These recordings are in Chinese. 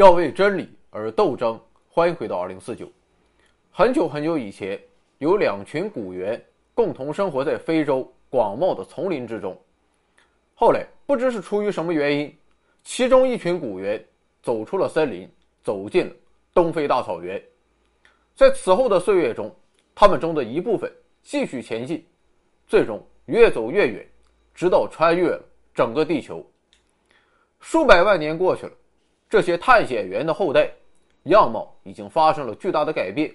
要为真理而斗争。欢迎回到二零四九。很久很久以前，有两群古猿共同生活在非洲广袤的丛林之中。后来，不知是出于什么原因，其中一群古猿走出了森林，走进了东非大草原。在此后的岁月中，他们中的一部分继续前进，最终越走越远，直到穿越了整个地球。数百万年过去了，这些探险员的后代。样貌已经发生了巨大的改变，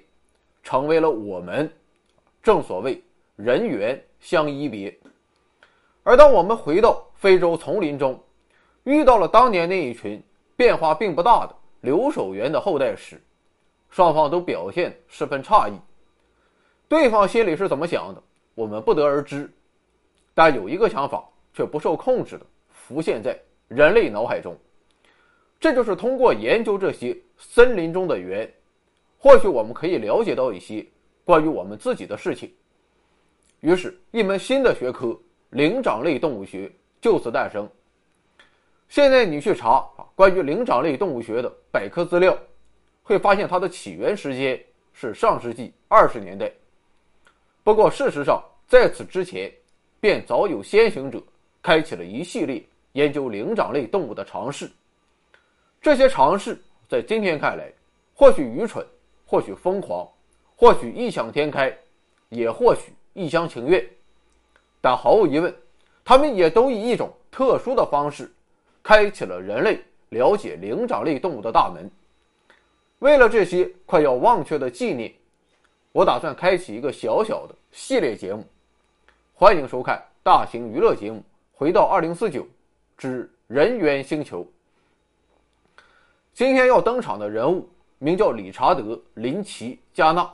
成为了我们。正所谓人猿相依别。而当我们回到非洲丛林中，遇到了当年那一群变化并不大的留守猿的后代时，双方都表现十分诧异。对方心里是怎么想的，我们不得而知。但有一个想法却不受控制的浮现在人类脑海中。这就是通过研究这些森林中的猿，或许我们可以了解到一些关于我们自己的事情。于是，一门新的学科——灵长类动物学就此诞生。现在你去查，关于灵长类动物学的百科资料，会发现它的起源时间是上世纪二十年代。不过，事实上，在此之前，便早有先行者开启了一系列研究灵长类动物的尝试。这些尝试在今天看来，或许愚蠢，或许疯狂，或许异想天开，也或许一厢情愿，但毫无疑问，他们也都以一种特殊的方式，开启了人类了解灵长类动物的大门。为了这些快要忘却的纪念，我打算开启一个小小的系列节目，欢迎收看大型娱乐节目《回到二零四九之人猿星球》。今天要登场的人物名叫理查德·林奇·加纳。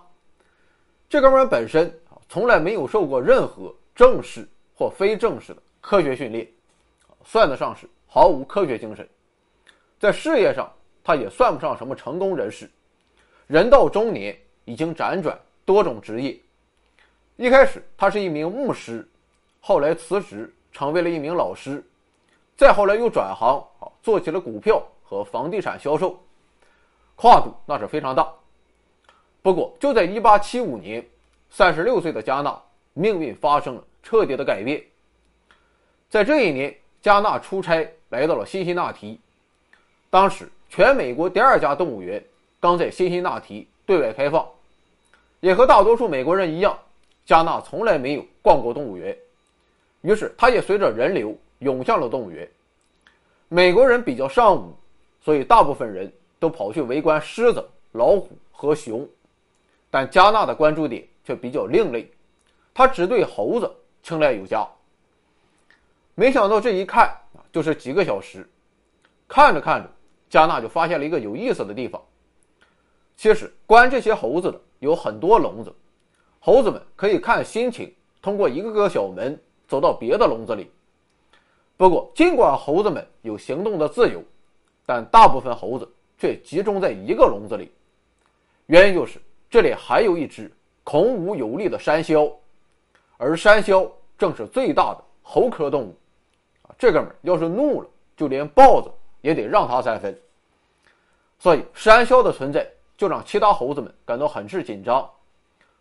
这哥们本身啊，从来没有受过任何正式或非正式的科学训练，算得上是毫无科学精神。在事业上，他也算不上什么成功人士。人到中年，已经辗转多种职业。一开始，他是一名牧师，后来辞职成为了一名老师，再后来又转行，做起了股票。和房地产销售，跨度那是非常大。不过，就在1875年，三十六岁的加纳命运发生了彻底的改变。在这一年，加纳出差来到了辛辛那提。当时，全美国第二家动物园刚在辛辛那提对外开放。也和大多数美国人一样，加纳从来没有逛过动物园，于是他也随着人流涌向了动物园。美国人比较尚武。所以，大部分人都跑去围观狮子、老虎和熊，但加纳的关注点却比较另类，他只对猴子青睐有加。没想到这一看啊，就是几个小时，看着看着，加纳就发现了一个有意思的地方。其实，关这些猴子的有很多笼子，猴子们可以看心情，通过一个个小门走到别的笼子里。不过，尽管猴子们有行动的自由。但大部分猴子却集中在一个笼子里，原因就是这里还有一只孔武有力的山魈，而山魈正是最大的猴科动物。啊，这哥们要是怒了，就连豹子也得让他三分。所以山魈的存在就让其他猴子们感到很是紧张。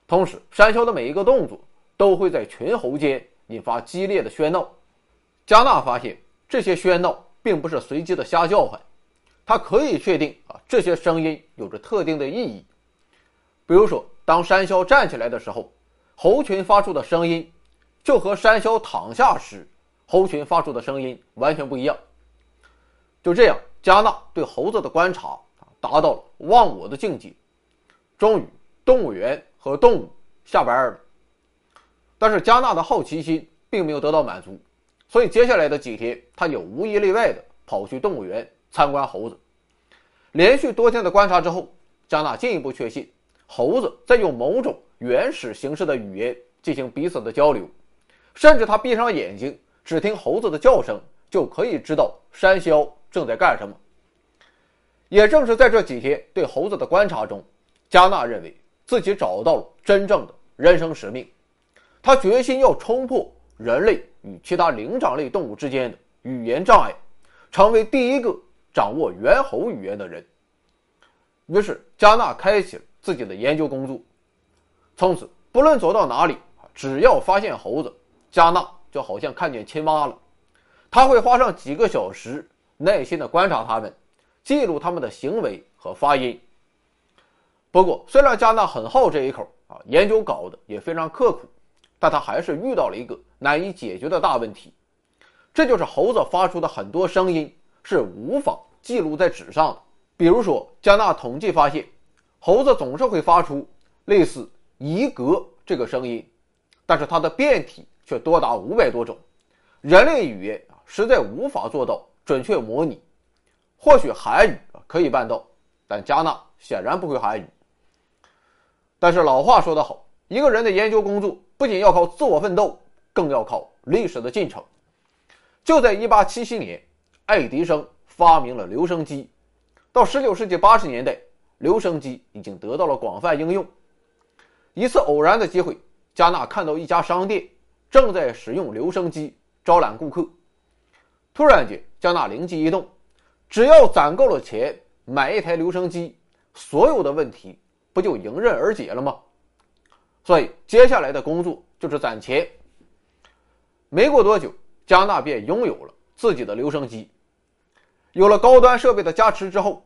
同时，山魈的每一个动作都会在群猴间引发激烈的喧闹。加纳发现这些喧闹并不是随机的瞎叫唤。他可以确定啊，这些声音有着特定的意义。比如说，当山魈站起来的时候，猴群发出的声音就和山魈躺下时猴群发出的声音完全不一样。就这样，加纳对猴子的观察啊达到了忘我的境界。终于，动物园和动物下班了。但是，加纳的好奇心并没有得到满足，所以接下来的几天，他就无一例外的跑去动物园。参观猴子，连续多天的观察之后，加纳进一步确信，猴子在用某种原始形式的语言进行彼此的交流，甚至他闭上眼睛，只听猴子的叫声，就可以知道山魈正在干什么。也正是在这几天对猴子的观察中，加纳认为自己找到了真正的人生使命，他决心要冲破人类与其他灵长类动物之间的语言障碍，成为第一个。掌握猿猴语言的人，于是加纳开启了自己的研究工作。从此，不论走到哪里，只要发现猴子，加纳就好像看见亲妈了。他会花上几个小时，耐心地观察它们，记录它们的行为和发音。不过，虽然加纳很好这一口啊，研究搞得也非常刻苦，但他还是遇到了一个难以解决的大问题，这就是猴子发出的很多声音是无法记录在纸上的。比如说，加纳统计发现，猴子总是会发出类似“一格”这个声音，但是它的变体却多达五百多种，人类语言啊实在无法做到准确模拟。或许韩语可以办到，但加纳显然不会韩语。但是老话说得好，一个人的研究工作不仅要靠自我奋斗，更要靠历史的进程。就在1877年，爱迪生发明了留声机。到19世纪80年代，留声机已经得到了广泛应用。一次偶然的机会，加纳看到一家商店正在使用留声机招揽顾客。突然间，加纳灵机一动，只要攒够了钱买一台留声机，所有的问题。不就迎刃而解了吗？所以接下来的工作就是攒钱。没过多久，加纳便拥有了自己的留声机。有了高端设备的加持之后，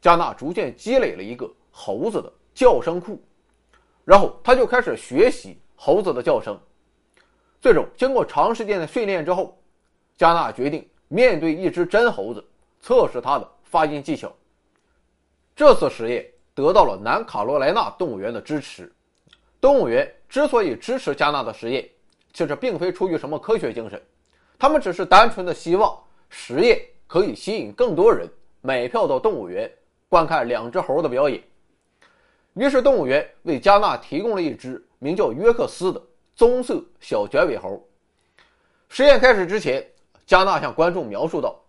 加纳逐渐积累了一个猴子的叫声库，然后他就开始学习猴子的叫声。最终，经过长时间的训练之后，加纳决定面对一只真猴子，测试它的发音技巧。这次实验。得到了南卡罗来纳动物园的支持。动物园之所以支持加纳的实验，其实并非出于什么科学精神，他们只是单纯的希望实验可以吸引更多人买票到动物园观看两只猴的表演。于是，动物园为加纳提供了一只名叫约克斯的棕色小卷尾猴。实验开始之前，加纳向观众描述道：“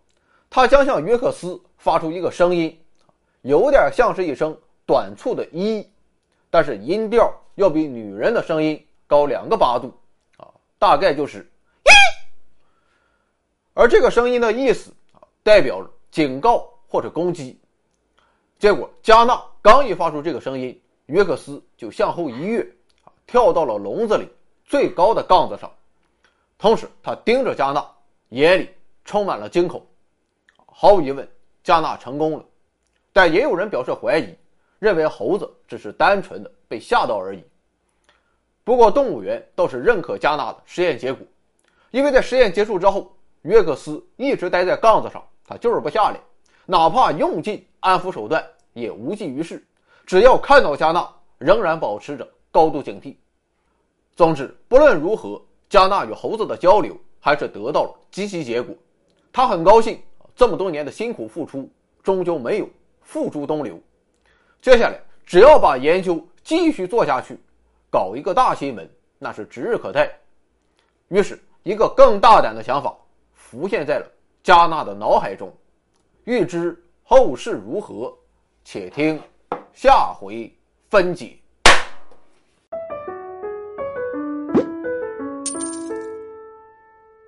他将向约克斯发出一个声音，有点像是一声。”短促的“一”，但是音调要比女人的声音高两个八度，啊，大概就是“一”。而这个声音的意思，代表警告或者攻击。结果，加纳刚一发出这个声音，约克斯就向后一跃，跳到了笼子里最高的杠子上。同时，他盯着加纳，眼里充满了惊恐。毫无疑问，加纳成功了，但也有人表示怀疑。认为猴子只是单纯的被吓到而已。不过动物园倒是认可加纳的实验结果，因为在实验结束之后，约克斯一直待在杠子上，他就是不下来，哪怕用尽安抚手段也无济于事。只要看到加纳，仍然保持着高度警惕。总之，不论如何，加纳与猴子的交流还是得到了积极结果。他很高兴，这么多年的辛苦付出终究没有付诸东流。接下来，只要把研究继续做下去，搞一个大新闻，那是指日可待。于是，一个更大胆的想法浮现在了加纳的脑海中。欲知后事如何，且听下回分解。